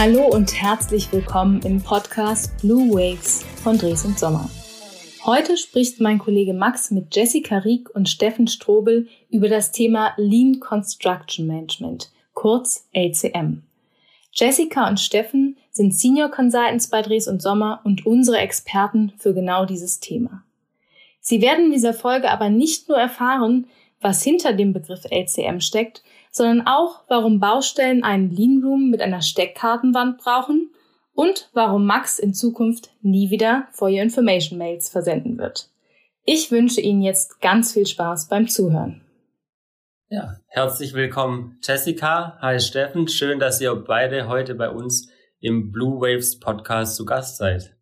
Hallo und herzlich willkommen im Podcast Blue Waves von Dres und Sommer. Heute spricht mein Kollege Max mit Jessica Rieck und Steffen Strobel über das Thema Lean Construction Management, kurz LCM. Jessica und Steffen sind Senior Consultants bei Dres und Sommer und unsere Experten für genau dieses Thema. Sie werden in dieser Folge aber nicht nur erfahren, was hinter dem Begriff LCM steckt, sondern auch, warum Baustellen einen Lean Room mit einer Steckkartenwand brauchen und warum Max in Zukunft nie wieder For Your Information Mails versenden wird. Ich wünsche Ihnen jetzt ganz viel Spaß beim Zuhören. Ja, herzlich willkommen Jessica, hi Steffen, schön, dass ihr beide heute bei uns im Blue Waves Podcast zu Gast seid.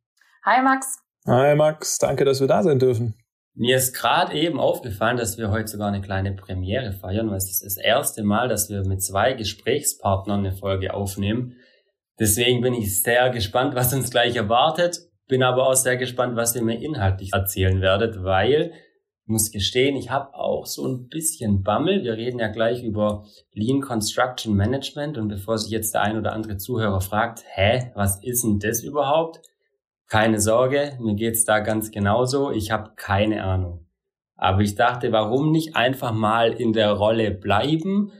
Hi Max. Hi Max, danke, dass wir da sein dürfen. Mir ist gerade eben aufgefallen, dass wir heute sogar eine kleine Premiere feiern, weil es ist das erste Mal, dass wir mit zwei Gesprächspartnern eine Folge aufnehmen. Deswegen bin ich sehr gespannt, was uns gleich erwartet, bin aber auch sehr gespannt, was ihr mir inhaltlich erzählen werdet, weil ich muss gestehen, ich habe auch so ein bisschen Bammel. Wir reden ja gleich über Lean Construction Management und bevor sich jetzt der ein oder andere Zuhörer fragt, hä, was ist denn das überhaupt? Keine Sorge, mir geht's da ganz genauso. Ich habe keine Ahnung. Aber ich dachte, warum nicht einfach mal in der Rolle bleiben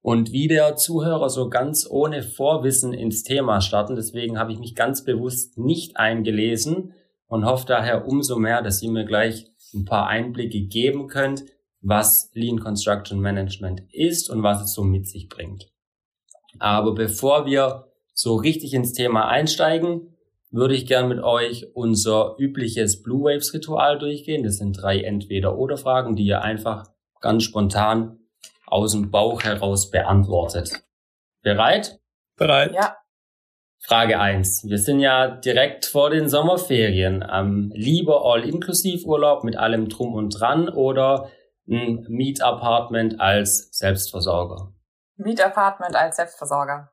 und wie der Zuhörer so ganz ohne Vorwissen ins Thema starten. Deswegen habe ich mich ganz bewusst nicht eingelesen und hoffe daher umso mehr, dass ihr mir gleich ein paar Einblicke geben könnt, was Lean Construction Management ist und was es so mit sich bringt. Aber bevor wir so richtig ins Thema einsteigen, würde ich gern mit euch unser übliches Blue Waves Ritual durchgehen. Das sind drei Entweder-Oder-Fragen, die ihr einfach ganz spontan aus dem Bauch heraus beantwortet. Bereit? Bereit. Ja. Frage eins: Wir sind ja direkt vor den Sommerferien. Ähm, lieber All-Inklusiv-Urlaub mit allem Drum und Dran oder ein Miet-Apartment als Selbstversorger? Miet-Apartment als Selbstversorger.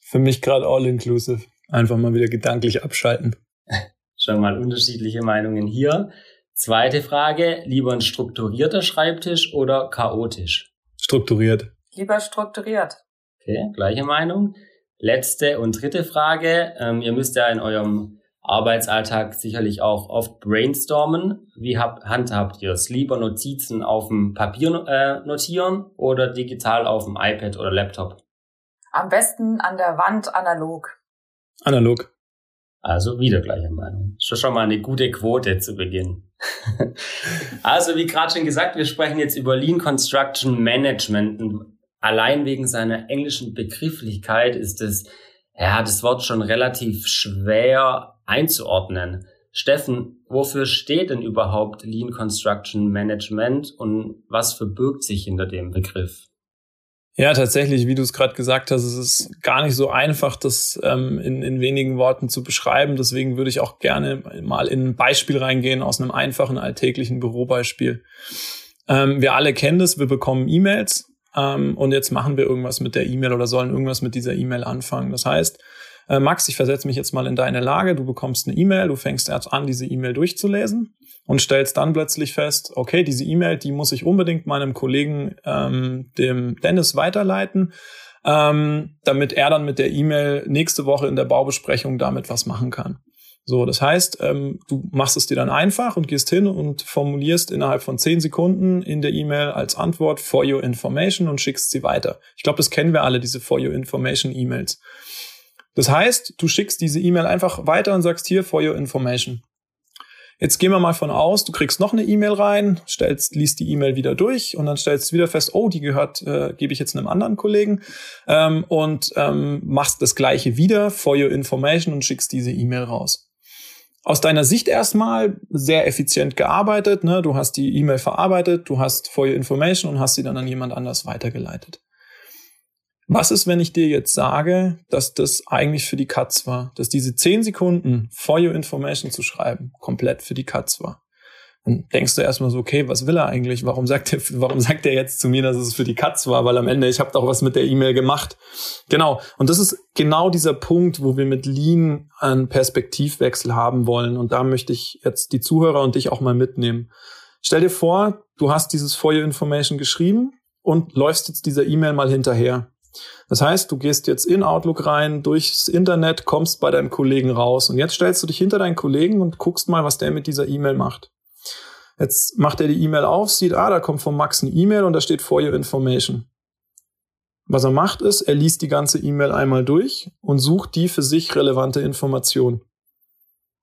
Für mich gerade All-Inclusive. Einfach mal wieder gedanklich abschalten. Schon mal unterschiedliche Meinungen hier. Zweite Frage, lieber ein strukturierter Schreibtisch oder chaotisch? Strukturiert. Lieber strukturiert. Okay, gleiche Meinung. Letzte und dritte Frage. Ähm, ihr müsst ja in eurem Arbeitsalltag sicherlich auch oft brainstormen. Wie habt, handhabt ihr es? Lieber Notizen auf dem Papier äh, notieren oder digital auf dem iPad oder Laptop? Am besten an der Wand analog. Analog. Also wieder gleiche Meinung. Schon schon mal eine gute Quote zu Beginn. also wie gerade schon gesagt, wir sprechen jetzt über Lean Construction Management. Und allein wegen seiner englischen Begrifflichkeit ist es, ja, das Wort schon relativ schwer einzuordnen. Steffen, wofür steht denn überhaupt Lean Construction Management und was verbirgt sich hinter dem Begriff? Ja, tatsächlich, wie du es gerade gesagt hast, es ist gar nicht so einfach, das ähm, in, in wenigen Worten zu beschreiben. Deswegen würde ich auch gerne mal in ein Beispiel reingehen aus einem einfachen alltäglichen Bürobeispiel. Ähm, wir alle kennen das, wir bekommen E-Mails ähm, und jetzt machen wir irgendwas mit der E-Mail oder sollen irgendwas mit dieser E-Mail anfangen. Das heißt, äh, Max, ich versetze mich jetzt mal in deine Lage, du bekommst eine E-Mail, du fängst erst an, diese E-Mail durchzulesen und stellst dann plötzlich fest, okay, diese E-Mail, die muss ich unbedingt meinem Kollegen, ähm, dem Dennis, weiterleiten, ähm, damit er dann mit der E-Mail nächste Woche in der Baubesprechung damit was machen kann. So, das heißt, ähm, du machst es dir dann einfach und gehst hin und formulierst innerhalb von zehn Sekunden in der E-Mail als Antwort for your information und schickst sie weiter. Ich glaube, das kennen wir alle, diese for your information E-Mails. Das heißt, du schickst diese E-Mail einfach weiter und sagst hier for your information. Jetzt gehen wir mal von aus, du kriegst noch eine E-Mail rein, stellst, liest die E-Mail wieder durch und dann stellst du wieder fest, oh, die gehört, äh, gebe ich jetzt einem anderen Kollegen ähm, und ähm, machst das gleiche wieder for your information und schickst diese E-Mail raus. Aus deiner Sicht erstmal sehr effizient gearbeitet, ne? du hast die E-Mail verarbeitet, du hast for your information und hast sie dann an jemand anders weitergeleitet. Was ist, wenn ich dir jetzt sage, dass das eigentlich für die Katz war? Dass diese zehn Sekunden for your information zu schreiben komplett für die Katz war? Dann denkst du erstmal so, okay, was will er eigentlich? Warum sagt er, warum sagt er jetzt zu mir, dass es für die Katz war? Weil am Ende, ich habe doch was mit der E-Mail gemacht. Genau. Und das ist genau dieser Punkt, wo wir mit Lean einen Perspektivwechsel haben wollen. Und da möchte ich jetzt die Zuhörer und dich auch mal mitnehmen. Stell dir vor, du hast dieses For Your Information geschrieben und läufst jetzt dieser E-Mail mal hinterher Das heißt, du gehst jetzt in Outlook rein, durchs Internet, kommst bei deinem Kollegen raus und jetzt stellst du dich hinter deinen Kollegen und guckst mal, was der mit dieser E-Mail macht. Jetzt macht er die E-Mail auf, sieht, ah, da kommt von Max eine E-Mail und da steht For Your Information. Was er macht ist, er liest die ganze E-Mail einmal durch und sucht die für sich relevante Information.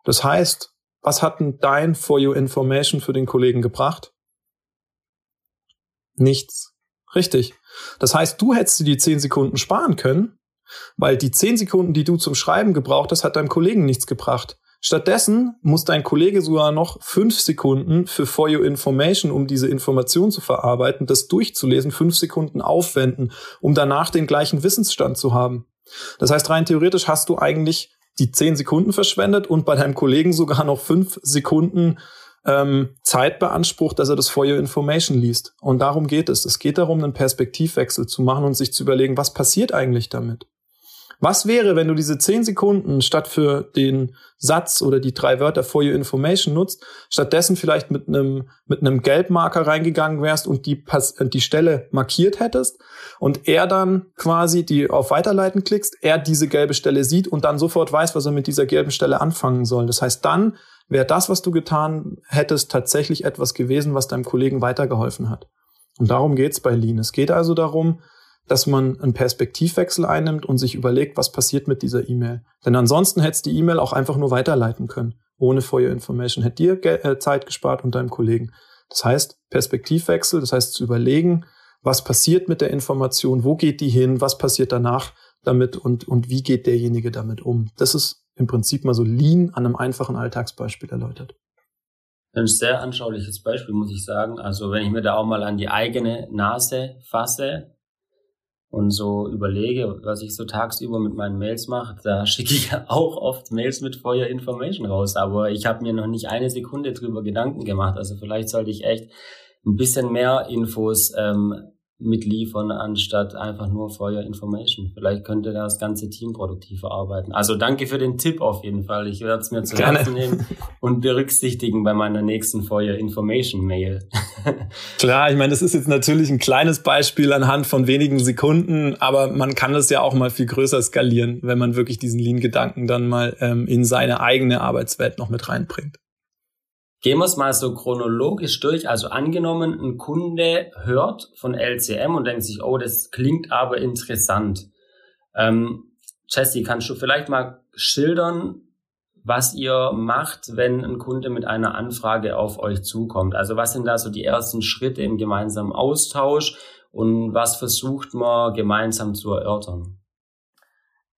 Das heißt, was hat denn dein For Your Information für den Kollegen gebracht? Nichts. Richtig. Das heißt, du hättest dir die zehn Sekunden sparen können, weil die zehn Sekunden, die du zum Schreiben gebraucht hast, hat deinem Kollegen nichts gebracht. Stattdessen muss dein Kollege sogar noch fünf Sekunden für For Your Information, um diese Information zu verarbeiten, das durchzulesen, fünf Sekunden aufwenden, um danach den gleichen Wissensstand zu haben. Das heißt, rein theoretisch hast du eigentlich die zehn Sekunden verschwendet und bei deinem Kollegen sogar noch fünf Sekunden ähm, Zeit beansprucht, dass er das For Your Information liest. Und darum geht es. Es geht darum, einen Perspektivwechsel zu machen und sich zu überlegen, was passiert eigentlich damit? Was wäre, wenn du diese zehn Sekunden statt für den Satz oder die drei Wörter for your information nutzt, stattdessen vielleicht mit einem, mit einem Gelbmarker reingegangen wärst und die, die Stelle markiert hättest und er dann quasi die auf Weiterleiten klickst, er diese gelbe Stelle sieht und dann sofort weiß, was er mit dieser gelben Stelle anfangen soll. Das heißt, dann wäre das, was du getan hättest, tatsächlich etwas gewesen, was deinem Kollegen weitergeholfen hat. Und darum geht's bei Lean. Es geht also darum, dass man einen Perspektivwechsel einnimmt und sich überlegt, was passiert mit dieser E-Mail. Denn ansonsten hättest die E-Mail auch einfach nur weiterleiten können. Ohne For Your Information. Hätte dir äh, Zeit gespart und deinem Kollegen. Das heißt, Perspektivwechsel, das heißt zu überlegen, was passiert mit der Information, wo geht die hin, was passiert danach damit und, und wie geht derjenige damit um. Das ist im Prinzip mal so Lean an einem einfachen Alltagsbeispiel erläutert. Ein sehr anschauliches Beispiel, muss ich sagen. Also wenn ich mir da auch mal an die eigene Nase fasse, und so überlege, was ich so tagsüber mit meinen Mails mache, da schicke ich auch oft Mails mit Feuer Information raus. Aber ich habe mir noch nicht eine Sekunde drüber Gedanken gemacht. Also vielleicht sollte ich echt ein bisschen mehr Infos ähm, mitliefern, anstatt einfach nur for your information. Vielleicht könnte das ganze Team produktiver arbeiten. Also danke für den Tipp auf jeden Fall. Ich werde es mir zu Herzen nehmen und berücksichtigen bei meiner nächsten for your information Mail. Klar, ich meine, das ist jetzt natürlich ein kleines Beispiel anhand von wenigen Sekunden, aber man kann das ja auch mal viel größer skalieren, wenn man wirklich diesen Lean-Gedanken dann mal ähm, in seine eigene Arbeitswelt noch mit reinbringt. Gehen wir es mal so chronologisch durch. Also angenommen, ein Kunde hört von LCM und denkt sich, oh, das klingt aber interessant. Ähm, Jesse, kannst du vielleicht mal schildern, was ihr macht, wenn ein Kunde mit einer Anfrage auf euch zukommt? Also was sind da so die ersten Schritte im gemeinsamen Austausch und was versucht man gemeinsam zu erörtern?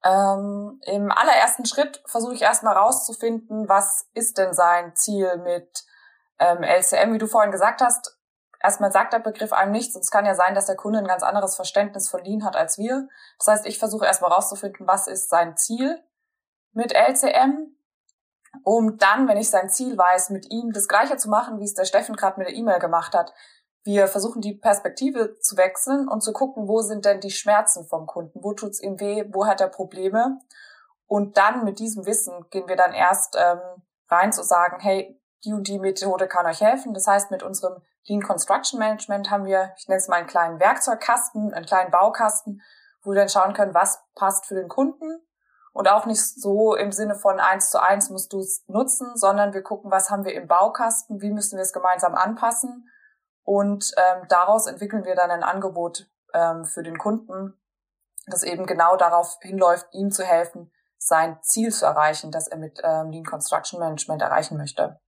Ähm, Im allerersten Schritt versuche ich erstmal rauszufinden, was ist denn sein Ziel mit ähm, LCM, wie du vorhin gesagt hast. Erstmal sagt der Begriff einem nichts und es kann ja sein, dass der Kunde ein ganz anderes Verständnis von Lean hat als wir. Das heißt, ich versuche erstmal rauszufinden, was ist sein Ziel mit LCM, um dann, wenn ich sein Ziel weiß, mit ihm das Gleiche zu machen, wie es der Steffen gerade mit der E-Mail gemacht hat, wir versuchen die Perspektive zu wechseln und zu gucken, wo sind denn die Schmerzen vom Kunden, wo tut's ihm weh, wo hat er Probleme. Und dann mit diesem Wissen gehen wir dann erst ähm, rein zu sagen, hey, die und die Methode kann euch helfen. Das heißt, mit unserem Lean Construction Management haben wir, ich nenne es mal einen kleinen Werkzeugkasten, einen kleinen Baukasten, wo wir dann schauen können, was passt für den Kunden. Und auch nicht so im Sinne von eins zu eins musst du es nutzen, sondern wir gucken, was haben wir im Baukasten, wie müssen wir es gemeinsam anpassen und ähm, daraus entwickeln wir dann ein Angebot ähm, für den Kunden, das eben genau darauf hinläuft, ihm zu helfen, sein Ziel zu erreichen, das er mit ähm, Lean Construction Management erreichen möchte.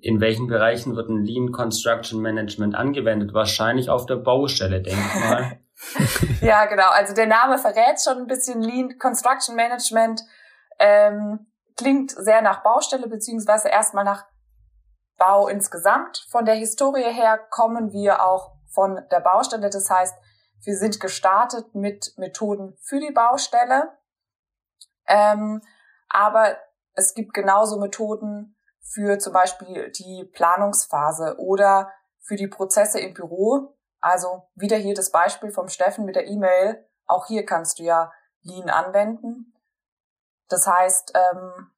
In welchen Bereichen wird ein Lean Construction Management angewendet? Wahrscheinlich auf der Baustelle, denke ich mal. ja, genau. Also der Name verrät schon ein bisschen Lean Construction Management. Ähm, klingt sehr nach Baustelle, beziehungsweise erstmal nach Bau insgesamt. Von der Historie her kommen wir auch von der Baustelle. Das heißt, wir sind gestartet mit Methoden für die Baustelle. Ähm, aber es gibt genauso Methoden für zum Beispiel die Planungsphase oder für die Prozesse im Büro. Also wieder hier das Beispiel vom Steffen mit der E-Mail. Auch hier kannst du ja Lean anwenden. Das heißt, ähm,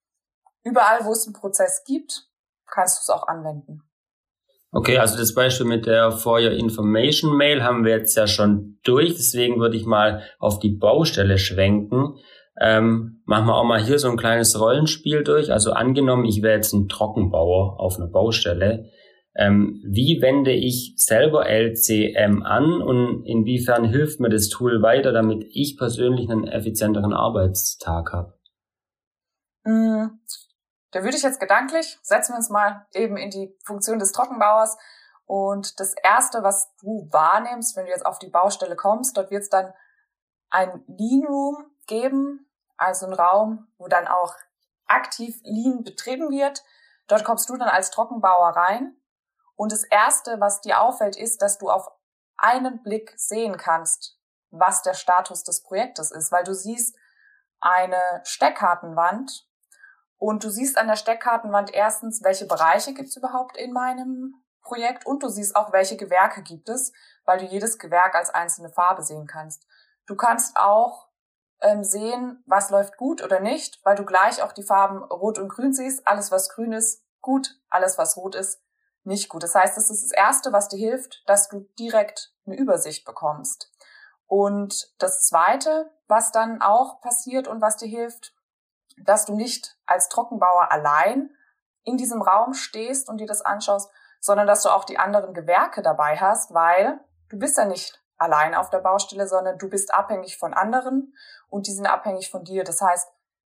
überall, wo es einen Prozess gibt, kannst du es auch anwenden. Okay, also das Beispiel mit der For Your Information Mail haben wir jetzt ja schon durch. Deswegen würde ich mal auf die Baustelle schwenken. Ähm, machen wir auch mal hier so ein kleines Rollenspiel durch. Also angenommen, ich wäre jetzt ein Trockenbauer auf einer Baustelle. Ähm, wie wende ich selber LCM an und inwiefern hilft mir das Tool weiter, damit ich persönlich einen effizienteren Arbeitstag habe? Da würde ich jetzt gedanklich, setzen wir uns mal eben in die Funktion des Trockenbauers. Und das Erste, was du wahrnimmst, wenn du jetzt auf die Baustelle kommst, dort wird es dann ein Lean Room geben, also ein Raum, wo dann auch aktiv Lean betrieben wird. Dort kommst du dann als Trockenbauer rein. Und das Erste, was dir auffällt, ist, dass du auf einen Blick sehen kannst, was der Status des Projektes ist, weil du siehst eine Steckkartenwand und du siehst an der Steckkartenwand erstens, welche Bereiche gibt es überhaupt in meinem Projekt und du siehst auch, welche Gewerke gibt es, weil du jedes Gewerk als einzelne Farbe sehen kannst. Du kannst auch ähm, sehen, was läuft gut oder nicht, weil du gleich auch die Farben Rot und Grün siehst. Alles, was grün ist, gut. Alles, was rot ist, nicht gut. Das heißt, das ist das Erste, was dir hilft, dass du direkt eine Übersicht bekommst. Und das Zweite, was dann auch passiert und was dir hilft, dass du nicht als Trockenbauer allein in diesem Raum stehst und dir das anschaust, sondern dass du auch die anderen Gewerke dabei hast, weil du bist ja nicht allein auf der Baustelle, sondern du bist abhängig von anderen und die sind abhängig von dir. Das heißt,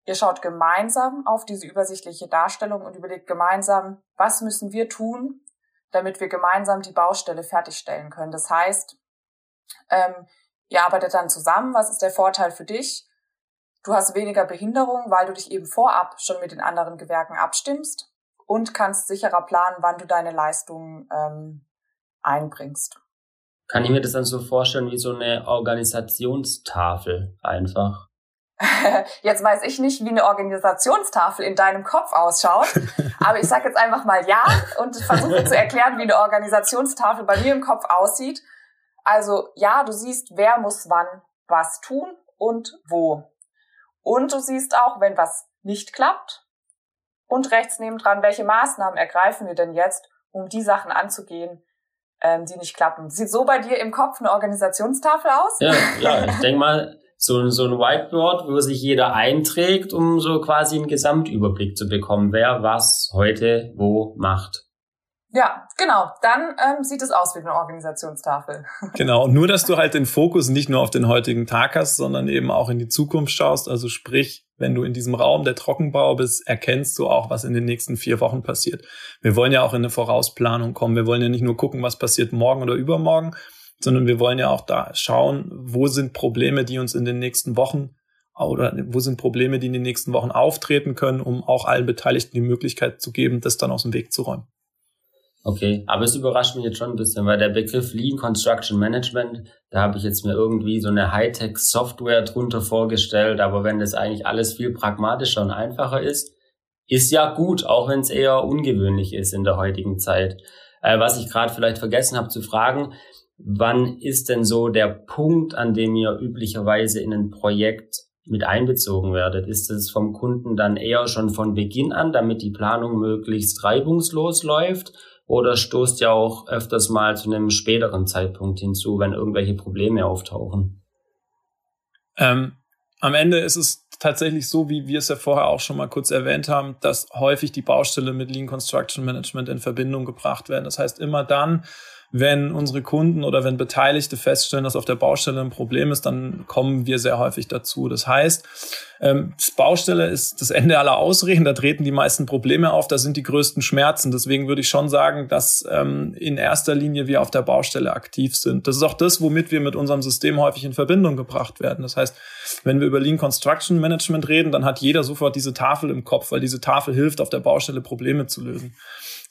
ihr schaut gemeinsam auf diese übersichtliche Darstellung und überlegt gemeinsam, was müssen wir tun, damit wir gemeinsam die Baustelle fertigstellen können. Das heißt, ähm, ihr arbeitet dann zusammen, was ist der Vorteil für dich? Du hast weniger Behinderung, weil du dich eben vorab schon mit den anderen Gewerken abstimmst und kannst sicherer planen, wann du deine Leistungen ähm, einbringst. Kann ich mir das dann so vorstellen wie so eine Organisationstafel einfach? Jetzt weiß ich nicht, wie eine Organisationstafel in deinem Kopf ausschaut, aber ich sage jetzt einfach mal ja und versuche zu erklären, wie eine Organisationstafel bei mir im Kopf aussieht. Also ja, du siehst, wer muss wann was tun und wo. Und du siehst auch, wenn was nicht klappt. Und rechts nebendran, welche Maßnahmen ergreifen wir denn jetzt, um die Sachen anzugehen, ähm, die nicht klappen. Sieht so bei dir im Kopf eine Organisationstafel aus? Ja, ja ich denke mal, so, so ein Whiteboard, wo sich jeder einträgt, um so quasi einen Gesamtüberblick zu bekommen, wer was heute wo macht. Ja, genau. Dann ähm, sieht es aus wie eine Organisationstafel. Genau. Und nur, dass du halt den Fokus nicht nur auf den heutigen Tag hast, sondern eben auch in die Zukunft schaust. Also sprich, wenn du in diesem Raum der Trockenbau bist, erkennst du auch, was in den nächsten vier Wochen passiert. Wir wollen ja auch in eine Vorausplanung kommen. Wir wollen ja nicht nur gucken, was passiert morgen oder übermorgen, sondern wir wollen ja auch da schauen, wo sind Probleme, die uns in den nächsten Wochen oder wo sind Probleme, die in den nächsten Wochen auftreten können, um auch allen Beteiligten die Möglichkeit zu geben, das dann aus dem Weg zu räumen. Okay, aber es überrascht mich jetzt schon ein bisschen, weil der Begriff Lean Construction Management, da habe ich jetzt mir irgendwie so eine Hightech-Software drunter vorgestellt, aber wenn das eigentlich alles viel pragmatischer und einfacher ist, ist ja gut, auch wenn es eher ungewöhnlich ist in der heutigen Zeit. Äh, was ich gerade vielleicht vergessen habe zu fragen, wann ist denn so der Punkt, an dem ihr üblicherweise in ein Projekt mit einbezogen werdet? Ist es vom Kunden dann eher schon von Beginn an, damit die Planung möglichst reibungslos läuft? Oder stoßt ja auch öfters mal zu einem späteren Zeitpunkt hinzu, wenn irgendwelche Probleme auftauchen? Ähm, am Ende ist es tatsächlich so, wie wir es ja vorher auch schon mal kurz erwähnt haben, dass häufig die Baustelle mit Lean Construction Management in Verbindung gebracht werden. Das heißt, immer dann, wenn unsere Kunden oder wenn Beteiligte feststellen, dass auf der Baustelle ein Problem ist, dann kommen wir sehr häufig dazu. Das heißt, ähm, Baustelle ist das Ende aller Ausreden, da treten die meisten Probleme auf, da sind die größten Schmerzen. Deswegen würde ich schon sagen, dass ähm, in erster Linie wir auf der Baustelle aktiv sind. Das ist auch das, womit wir mit unserem System häufig in Verbindung gebracht werden. Das heißt, wenn wir über Lean Construction Management reden, dann hat jeder sofort diese Tafel im Kopf, weil diese Tafel hilft, auf der Baustelle Probleme zu lösen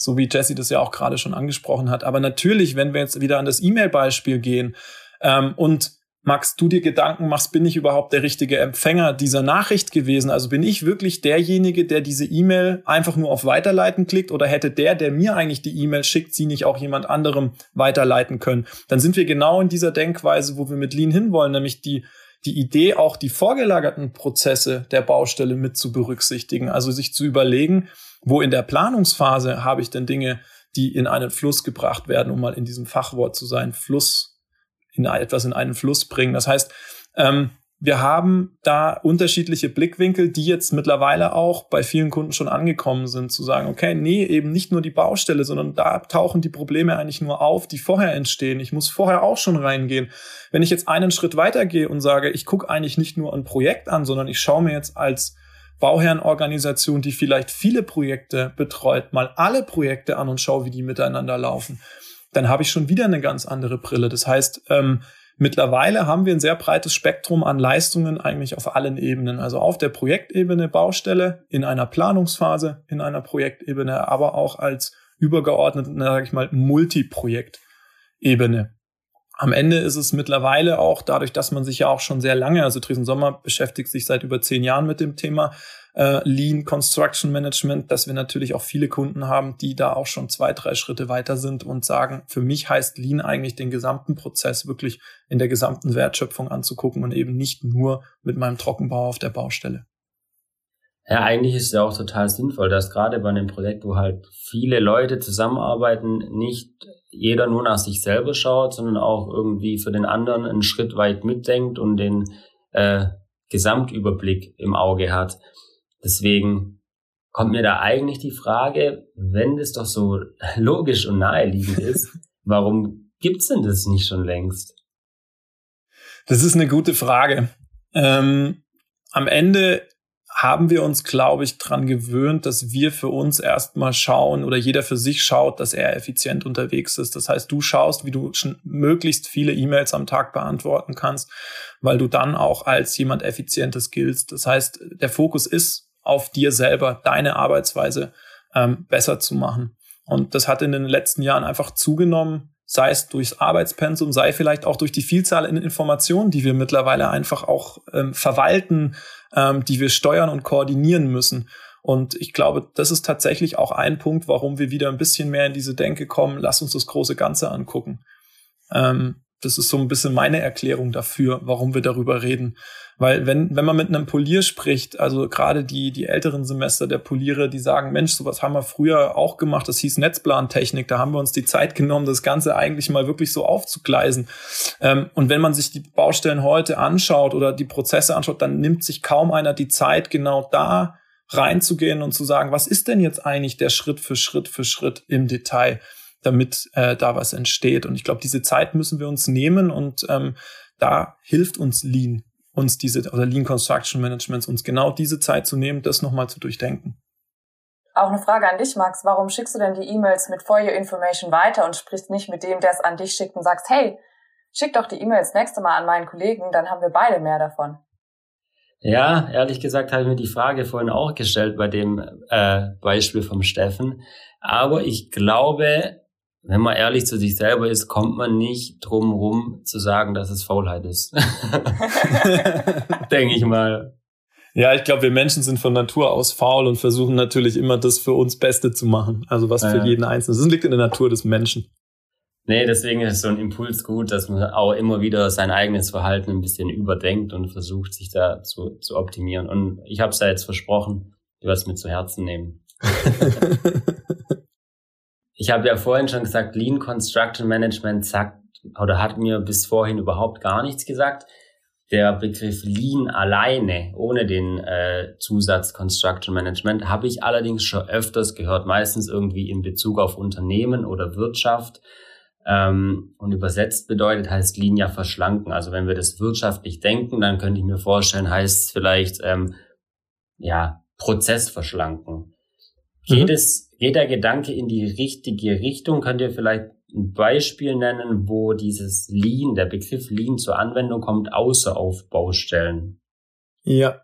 so wie Jesse das ja auch gerade schon angesprochen hat. Aber natürlich, wenn wir jetzt wieder an das E-Mail-Beispiel gehen ähm, und Max, du dir Gedanken machst, bin ich überhaupt der richtige Empfänger dieser Nachricht gewesen? Also bin ich wirklich derjenige, der diese E-Mail einfach nur auf Weiterleiten klickt oder hätte der, der mir eigentlich die E-Mail schickt, sie nicht auch jemand anderem weiterleiten können? Dann sind wir genau in dieser Denkweise, wo wir mit Lean hinwollen, nämlich die die Idee, auch die vorgelagerten Prozesse der Baustelle mit zu berücksichtigen. Also sich zu überlegen, wo in der Planungsphase habe ich denn Dinge, die in einen Fluss gebracht werden, um mal in diesem Fachwort zu sein, Fluss, in etwas in einen Fluss bringen. Das heißt, ähm, wir haben da unterschiedliche Blickwinkel, die jetzt mittlerweile auch bei vielen Kunden schon angekommen sind, zu sagen, okay, nee, eben nicht nur die Baustelle, sondern da tauchen die Probleme eigentlich nur auf, die vorher entstehen. Ich muss vorher auch schon reingehen. Wenn ich jetzt einen Schritt weitergehe und sage, ich gucke eigentlich nicht nur ein Projekt an, sondern ich schaue mir jetzt als Bauherrenorganisation, die vielleicht viele Projekte betreut, mal alle Projekte an und schaue, wie die miteinander laufen, dann habe ich schon wieder eine ganz andere Brille. Das heißt, ähm, Mittlerweile haben wir ein sehr breites Spektrum an Leistungen eigentlich auf allen Ebenen. Also auf der Projektebene Baustelle, in einer Planungsphase, in einer Projektebene, aber auch als übergeordnete, sage ich mal, Multiprojektebene. Am Ende ist es mittlerweile auch dadurch, dass man sich ja auch schon sehr lange, also Dresden Sommer beschäftigt sich seit über zehn Jahren mit dem Thema, äh, Lean Construction Management, dass wir natürlich auch viele Kunden haben, die da auch schon zwei, drei Schritte weiter sind und sagen, für mich heißt Lean eigentlich den gesamten Prozess wirklich in der gesamten Wertschöpfung anzugucken und eben nicht nur mit meinem Trockenbau auf der Baustelle. Ja, eigentlich ist es ja auch total sinnvoll, dass gerade bei einem Projekt, wo halt viele Leute zusammenarbeiten, nicht jeder nur nach sich selber schaut, sondern auch irgendwie für den anderen einen Schritt weit mitdenkt und den äh, Gesamtüberblick im Auge hat. Deswegen kommt mir da eigentlich die Frage, wenn das doch so logisch und naheliegend ist, warum gibt's denn das nicht schon längst? Das ist eine gute Frage. Ähm, am Ende haben wir uns, glaube ich, dran gewöhnt, dass wir für uns erstmal schauen oder jeder für sich schaut, dass er effizient unterwegs ist. Das heißt, du schaust, wie du möglichst viele E-Mails am Tag beantworten kannst, weil du dann auch als jemand Effizientes giltst. Das heißt, der Fokus ist auf dir selber, deine Arbeitsweise ähm, besser zu machen. Und das hat in den letzten Jahren einfach zugenommen, sei es durchs Arbeitspensum, sei vielleicht auch durch die Vielzahl in Informationen, die wir mittlerweile einfach auch ähm, verwalten, ähm, die wir steuern und koordinieren müssen. Und ich glaube, das ist tatsächlich auch ein Punkt, warum wir wieder ein bisschen mehr in diese Denke kommen, lass uns das große Ganze angucken. Ähm, das ist so ein bisschen meine Erklärung dafür, warum wir darüber reden. Weil wenn, wenn man mit einem Polier spricht, also gerade die, die älteren Semester der Poliere, die sagen, Mensch, sowas haben wir früher auch gemacht, das hieß Netzplantechnik, da haben wir uns die Zeit genommen, das Ganze eigentlich mal wirklich so aufzugleisen. Ähm, und wenn man sich die Baustellen heute anschaut oder die Prozesse anschaut, dann nimmt sich kaum einer die Zeit, genau da reinzugehen und zu sagen, was ist denn jetzt eigentlich der Schritt für Schritt für Schritt im Detail? Damit äh, da was entsteht. Und ich glaube, diese Zeit müssen wir uns nehmen und ähm, da hilft uns Lean, uns diese, oder Lean Construction Management, uns genau diese Zeit zu nehmen, das nochmal zu durchdenken. Auch eine Frage an dich, Max. Warum schickst du denn die E-Mails mit For Your Information weiter und sprichst nicht mit dem, der es an dich schickt und sagst, hey, schick doch die E-Mails nächste Mal an meinen Kollegen, dann haben wir beide mehr davon. Ja, ehrlich gesagt habe ich mir die Frage vorhin auch gestellt bei dem äh, Beispiel vom Steffen. Aber ich glaube, wenn man ehrlich zu sich selber ist, kommt man nicht drum rum zu sagen, dass es Faulheit ist. Denke ich mal. Ja, ich glaube, wir Menschen sind von Natur aus faul und versuchen natürlich immer das für uns Beste zu machen. Also was für ja. jeden Einzelnen. Das liegt in der Natur des Menschen. Nee, deswegen ist so ein Impuls gut, dass man auch immer wieder sein eigenes Verhalten ein bisschen überdenkt und versucht, sich da zu, zu optimieren. Und ich habe es ja jetzt versprochen, du wirst mir zu Herzen nehmen. Ich habe ja vorhin schon gesagt, Lean Construction Management sagt oder hat mir bis vorhin überhaupt gar nichts gesagt. Der Begriff Lean alleine, ohne den äh, Zusatz Construction Management, habe ich allerdings schon öfters gehört, meistens irgendwie in Bezug auf Unternehmen oder Wirtschaft. Ähm, und übersetzt bedeutet heißt Lean ja verschlanken. Also wenn wir das wirtschaftlich denken, dann könnte ich mir vorstellen, heißt es vielleicht ähm, ja Prozess verschlanken. Geht mhm. es, geht der Gedanke in die richtige Richtung? Könnt ihr vielleicht ein Beispiel nennen, wo dieses Lean, der Begriff Lean zur Anwendung kommt, außer auf Baustellen? Ja.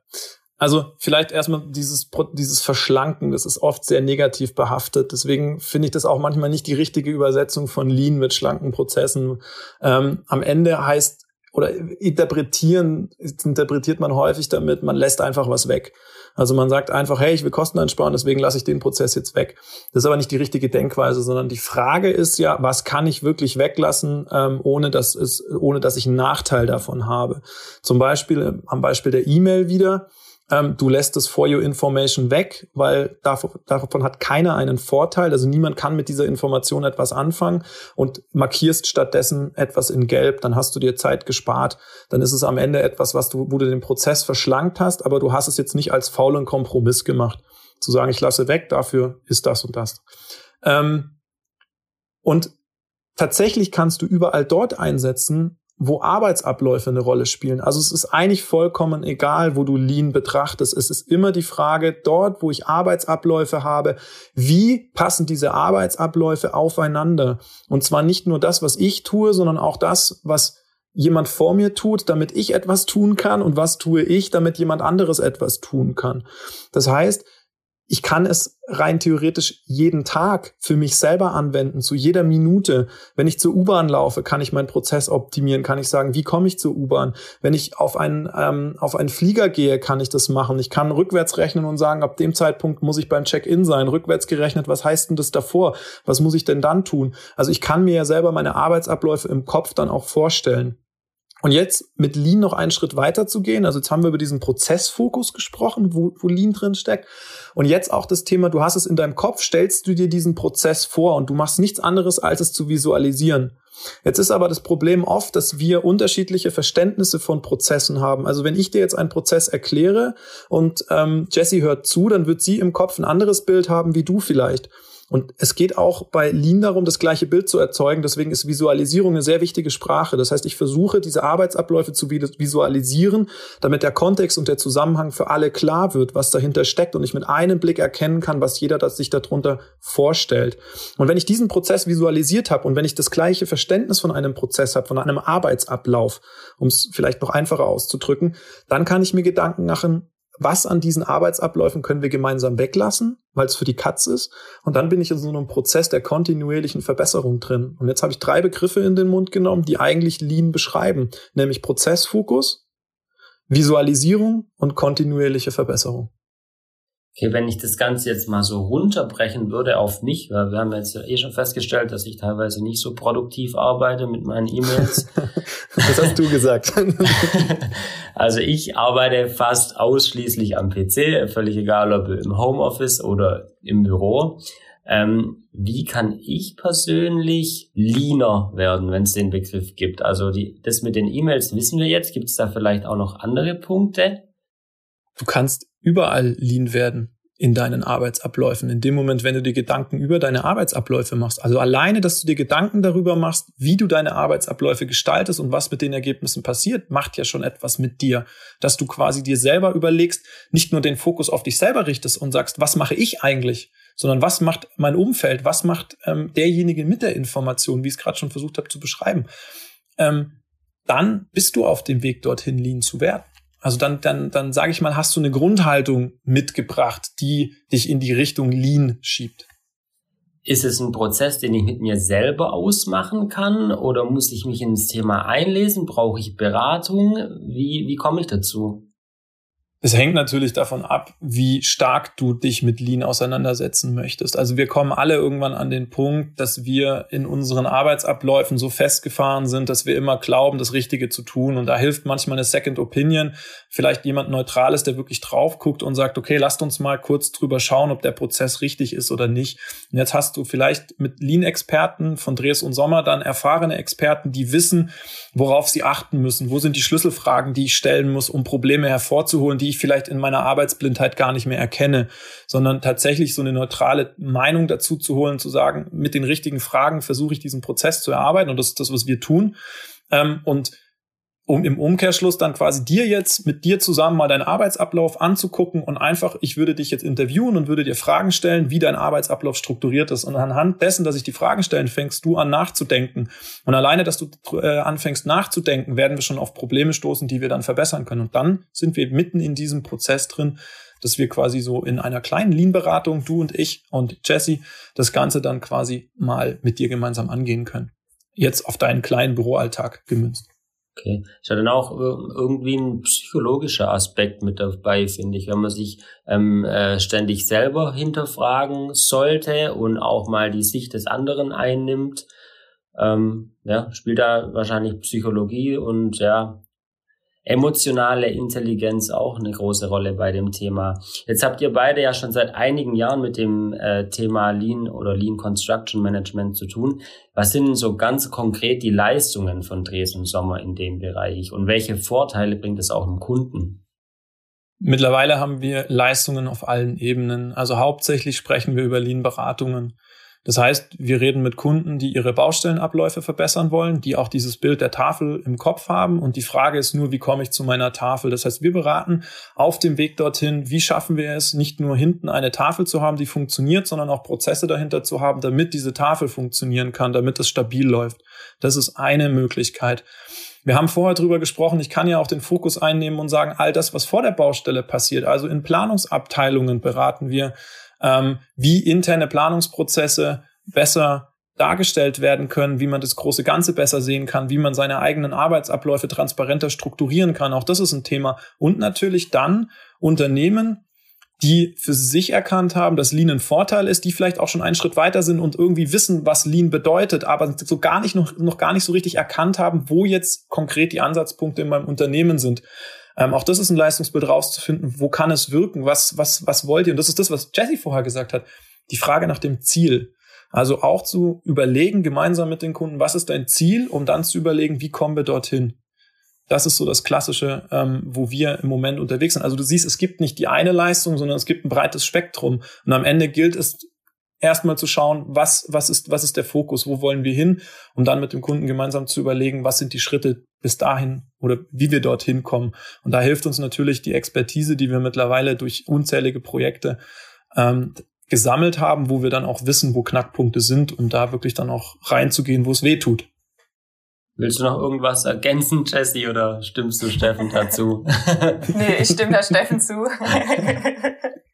Also vielleicht erstmal dieses, dieses Verschlanken, das ist oft sehr negativ behaftet. Deswegen finde ich das auch manchmal nicht die richtige Übersetzung von Lean mit schlanken Prozessen. Ähm, am Ende heißt oder interpretieren, interpretiert man häufig damit, man lässt einfach was weg. Also man sagt einfach, hey, ich will Kosten einsparen, deswegen lasse ich den Prozess jetzt weg. Das ist aber nicht die richtige Denkweise, sondern die Frage ist ja, was kann ich wirklich weglassen, ähm, ohne dass es, ohne dass ich einen Nachteil davon habe. Zum Beispiel äh, am Beispiel der E-Mail wieder. Ähm, du lässt das For Your Information weg, weil davon, davon hat keiner einen Vorteil. Also niemand kann mit dieser Information etwas anfangen und markierst stattdessen etwas in Gelb, dann hast du dir Zeit gespart. Dann ist es am Ende etwas, was du, wo du den Prozess verschlankt hast, aber du hast es jetzt nicht als faulen Kompromiss gemacht. Zu sagen, ich lasse weg, dafür ist das und das. Ähm, und tatsächlich kannst du überall dort einsetzen, wo Arbeitsabläufe eine Rolle spielen. Also es ist eigentlich vollkommen egal, wo du Lean betrachtest. Es ist immer die Frage, dort, wo ich Arbeitsabläufe habe, wie passen diese Arbeitsabläufe aufeinander? Und zwar nicht nur das, was ich tue, sondern auch das, was jemand vor mir tut, damit ich etwas tun kann und was tue ich, damit jemand anderes etwas tun kann. Das heißt, ich kann es rein theoretisch jeden Tag für mich selber anwenden, zu jeder Minute. Wenn ich zur U-Bahn laufe, kann ich meinen Prozess optimieren, kann ich sagen, wie komme ich zur U-Bahn. Wenn ich auf einen, ähm, auf einen Flieger gehe, kann ich das machen. Ich kann rückwärts rechnen und sagen, ab dem Zeitpunkt muss ich beim Check-in sein. Rückwärts gerechnet, was heißt denn das davor? Was muss ich denn dann tun? Also ich kann mir ja selber meine Arbeitsabläufe im Kopf dann auch vorstellen. Und jetzt mit Lean noch einen Schritt weiter zu gehen. Also jetzt haben wir über diesen Prozessfokus gesprochen, wo, wo Lean drin steckt. Und jetzt auch das Thema, du hast es in deinem Kopf, stellst du dir diesen Prozess vor und du machst nichts anderes, als es zu visualisieren. Jetzt ist aber das Problem oft, dass wir unterschiedliche Verständnisse von Prozessen haben. Also wenn ich dir jetzt einen Prozess erkläre und ähm, Jessie hört zu, dann wird sie im Kopf ein anderes Bild haben wie du vielleicht. Und es geht auch bei Lean darum, das gleiche Bild zu erzeugen. Deswegen ist Visualisierung eine sehr wichtige Sprache. Das heißt, ich versuche, diese Arbeitsabläufe zu visualisieren, damit der Kontext und der Zusammenhang für alle klar wird, was dahinter steckt und ich mit einem Blick erkennen kann, was jeder sich darunter vorstellt. Und wenn ich diesen Prozess visualisiert habe und wenn ich das gleiche Verständnis von einem Prozess habe, von einem Arbeitsablauf, um es vielleicht noch einfacher auszudrücken, dann kann ich mir Gedanken machen, was an diesen Arbeitsabläufen können wir gemeinsam weglassen, weil es für die Katz ist. Und dann bin ich in so einem Prozess der kontinuierlichen Verbesserung drin. Und jetzt habe ich drei Begriffe in den Mund genommen, die eigentlich Lean beschreiben, nämlich Prozessfokus, Visualisierung und kontinuierliche Verbesserung. Okay, wenn ich das Ganze jetzt mal so runterbrechen würde auf mich, weil wir haben jetzt ja eh schon festgestellt, dass ich teilweise nicht so produktiv arbeite mit meinen E-Mails. das hast du gesagt. also ich arbeite fast ausschließlich am PC, völlig egal ob im Homeoffice oder im Büro. Ähm, wie kann ich persönlich leaner werden, wenn es den Begriff gibt? Also die, das mit den E-Mails wissen wir jetzt. Gibt es da vielleicht auch noch andere Punkte? Du kannst überall lean werden in deinen Arbeitsabläufen. In dem Moment, wenn du dir Gedanken über deine Arbeitsabläufe machst. Also alleine, dass du dir Gedanken darüber machst, wie du deine Arbeitsabläufe gestaltest und was mit den Ergebnissen passiert, macht ja schon etwas mit dir. Dass du quasi dir selber überlegst, nicht nur den Fokus auf dich selber richtest und sagst, was mache ich eigentlich, sondern was macht mein Umfeld, was macht ähm, derjenige mit der Information, wie ich es gerade schon versucht habe zu beschreiben. Ähm, dann bist du auf dem Weg dorthin, lean zu werden. Also dann, dann, dann sage ich mal, hast du eine Grundhaltung mitgebracht, die dich in die Richtung Lean schiebt. Ist es ein Prozess, den ich mit mir selber ausmachen kann oder muss ich mich ins Thema einlesen? Brauche ich Beratung? Wie, wie komme ich dazu? Es hängt natürlich davon ab, wie stark du dich mit Lean auseinandersetzen möchtest. Also wir kommen alle irgendwann an den Punkt, dass wir in unseren Arbeitsabläufen so festgefahren sind, dass wir immer glauben, das Richtige zu tun. Und da hilft manchmal eine Second Opinion, vielleicht jemand Neutrales, der wirklich drauf guckt und sagt, okay, lasst uns mal kurz drüber schauen, ob der Prozess richtig ist oder nicht. Und jetzt hast du vielleicht mit Lean-Experten von Dres und Sommer dann erfahrene Experten, die wissen, worauf sie achten müssen. Wo sind die Schlüsselfragen, die ich stellen muss, um Probleme hervorzuholen, die ich vielleicht in meiner Arbeitsblindheit gar nicht mehr erkenne, sondern tatsächlich so eine neutrale Meinung dazu zu holen, zu sagen, mit den richtigen Fragen versuche ich diesen Prozess zu erarbeiten und das ist das, was wir tun. Ähm, und um im Umkehrschluss dann quasi dir jetzt mit dir zusammen mal deinen Arbeitsablauf anzugucken und einfach, ich würde dich jetzt interviewen und würde dir Fragen stellen, wie dein Arbeitsablauf strukturiert ist. Und anhand dessen, dass ich die Fragen stellen, fängst du an nachzudenken. Und alleine, dass du äh, anfängst nachzudenken, werden wir schon auf Probleme stoßen, die wir dann verbessern können. Und dann sind wir mitten in diesem Prozess drin, dass wir quasi so in einer kleinen Lean-Beratung, du und ich und Jesse, das Ganze dann quasi mal mit dir gemeinsam angehen können. Jetzt auf deinen kleinen Büroalltag gemünzt. Okay. Ist ja dann auch irgendwie ein psychologischer Aspekt mit dabei, finde ich, wenn man sich ähm, äh, ständig selber hinterfragen sollte und auch mal die Sicht des anderen einnimmt. Ähm, ja, spielt da wahrscheinlich Psychologie und ja, emotionale Intelligenz auch eine große Rolle bei dem Thema. Jetzt habt ihr beide ja schon seit einigen Jahren mit dem äh, Thema Lean oder Lean Construction Management zu tun. Was sind so ganz konkret die Leistungen von Dresden Sommer in dem Bereich und welche Vorteile bringt es auch dem Kunden? Mittlerweile haben wir Leistungen auf allen Ebenen. Also hauptsächlich sprechen wir über Lean-Beratungen. Das heißt, wir reden mit Kunden, die ihre Baustellenabläufe verbessern wollen, die auch dieses Bild der Tafel im Kopf haben. Und die Frage ist nur, wie komme ich zu meiner Tafel? Das heißt, wir beraten auf dem Weg dorthin, wie schaffen wir es, nicht nur hinten eine Tafel zu haben, die funktioniert, sondern auch Prozesse dahinter zu haben, damit diese Tafel funktionieren kann, damit es stabil läuft. Das ist eine Möglichkeit. Wir haben vorher drüber gesprochen, ich kann ja auch den Fokus einnehmen und sagen, all das, was vor der Baustelle passiert, also in Planungsabteilungen beraten wir, ähm, wie interne Planungsprozesse besser dargestellt werden können, wie man das große Ganze besser sehen kann, wie man seine eigenen Arbeitsabläufe transparenter strukturieren kann. Auch das ist ein Thema. Und natürlich dann Unternehmen, die für sich erkannt haben, dass Lean ein Vorteil ist, die vielleicht auch schon einen Schritt weiter sind und irgendwie wissen, was Lean bedeutet, aber so gar nicht noch, noch gar nicht so richtig erkannt haben, wo jetzt konkret die Ansatzpunkte in meinem Unternehmen sind. Ähm, auch das ist ein Leistungsbild rauszufinden, wo kann es wirken, was, was, was wollt ihr? Und das ist das, was Jesse vorher gesagt hat. Die Frage nach dem Ziel. Also auch zu überlegen, gemeinsam mit den Kunden, was ist dein Ziel, um dann zu überlegen, wie kommen wir dorthin. Das ist so das Klassische, ähm, wo wir im Moment unterwegs sind. Also du siehst, es gibt nicht die eine Leistung, sondern es gibt ein breites Spektrum. Und am Ende gilt es erstmal zu schauen, was, was ist, was ist der Fokus, wo wollen wir hin, um dann mit dem Kunden gemeinsam zu überlegen, was sind die Schritte bis dahin oder wie wir dorthin kommen. Und da hilft uns natürlich die Expertise, die wir mittlerweile durch unzählige Projekte ähm, gesammelt haben, wo wir dann auch wissen, wo Knackpunkte sind, um da wirklich dann auch reinzugehen, wo es weh tut. Willst du noch irgendwas ergänzen, Jesse, oder stimmst du Steffen dazu? nee, ich stimme da Steffen zu.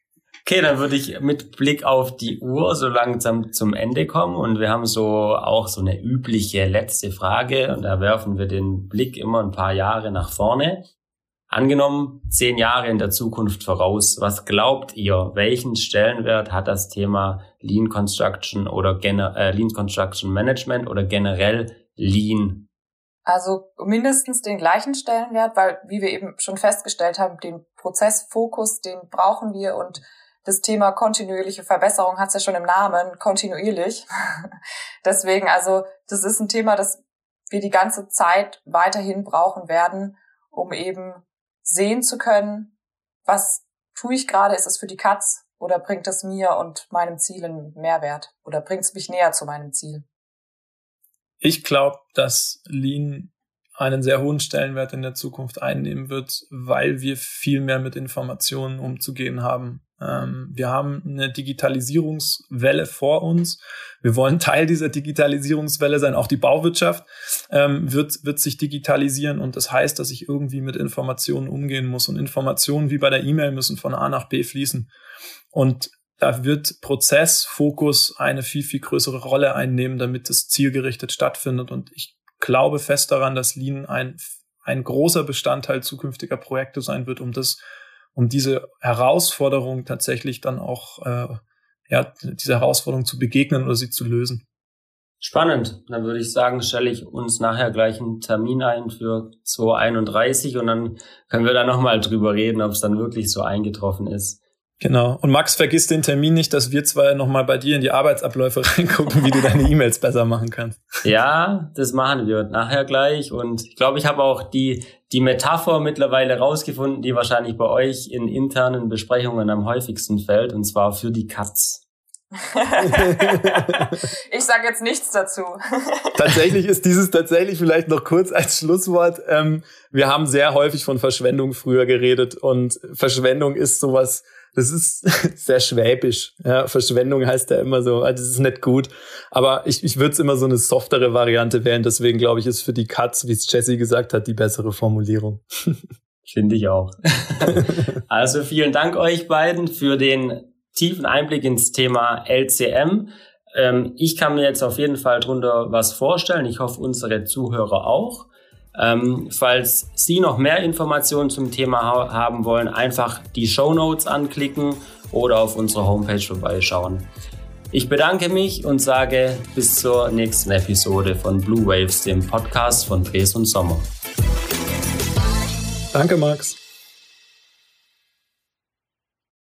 Okay, dann würde ich mit Blick auf die Uhr so langsam zum Ende kommen und wir haben so auch so eine übliche letzte Frage und da werfen wir den Blick immer ein paar Jahre nach vorne. Angenommen, zehn Jahre in der Zukunft voraus, was glaubt ihr, welchen Stellenwert hat das Thema Lean Construction oder gener äh, Lean Construction Management oder generell Lean? Also mindestens den gleichen Stellenwert, weil, wie wir eben schon festgestellt haben, den Prozessfokus, den brauchen wir und das Thema kontinuierliche Verbesserung hat es ja schon im Namen, kontinuierlich. Deswegen, also das ist ein Thema, das wir die ganze Zeit weiterhin brauchen werden, um eben sehen zu können, was tue ich gerade, ist es für die Katz oder bringt es mir und meinem Ziel einen Mehrwert oder bringt es mich näher zu meinem Ziel? Ich glaube, dass Lean einen sehr hohen Stellenwert in der Zukunft einnehmen wird, weil wir viel mehr mit Informationen umzugehen haben. Ähm, wir haben eine Digitalisierungswelle vor uns. Wir wollen Teil dieser Digitalisierungswelle sein. Auch die Bauwirtschaft ähm, wird, wird sich digitalisieren und das heißt, dass ich irgendwie mit Informationen umgehen muss. Und Informationen wie bei der E-Mail müssen von A nach B fließen. Und da wird Prozessfokus eine viel, viel größere Rolle einnehmen, damit es zielgerichtet stattfindet. Und ich glaube fest daran, dass Lean ein, ein großer Bestandteil zukünftiger Projekte sein wird, um das, um diese Herausforderung tatsächlich dann auch, äh, ja, diese Herausforderung zu begegnen oder sie zu lösen. Spannend. Dann würde ich sagen, stelle ich uns nachher gleich einen Termin ein für 2031 und dann können wir da nochmal drüber reden, ob es dann wirklich so eingetroffen ist. Genau. Und Max, vergiss den Termin nicht, dass wir zwei nochmal bei dir in die Arbeitsabläufe reingucken, wie du deine E-Mails besser machen kannst. Ja, das machen wir nachher gleich. Und ich glaube, ich habe auch die, die Metapher mittlerweile rausgefunden, die wahrscheinlich bei euch in internen Besprechungen am häufigsten fällt, und zwar für die Katz. ich sage jetzt nichts dazu. tatsächlich ist dieses tatsächlich vielleicht noch kurz als Schlusswort. Ähm, wir haben sehr häufig von Verschwendung früher geredet und Verschwendung ist sowas, das ist sehr schwäbisch. Ja, Verschwendung heißt ja immer so, ah, das ist nicht gut. Aber ich, ich würde es immer so eine softere Variante wählen. Deswegen glaube ich, ist für die Katz, wie es Jesse gesagt hat, die bessere Formulierung. Finde ich auch. also vielen Dank euch beiden für den tiefen Einblick ins Thema LCM. Ähm, ich kann mir jetzt auf jeden Fall drunter was vorstellen. Ich hoffe, unsere Zuhörer auch. Ähm, falls Sie noch mehr Informationen zum Thema ha haben wollen, einfach die Show Notes anklicken oder auf unserer Homepage vorbeischauen. Ich bedanke mich und sage bis zur nächsten Episode von Blue Waves, dem Podcast von Dres und Sommer. Danke, Max.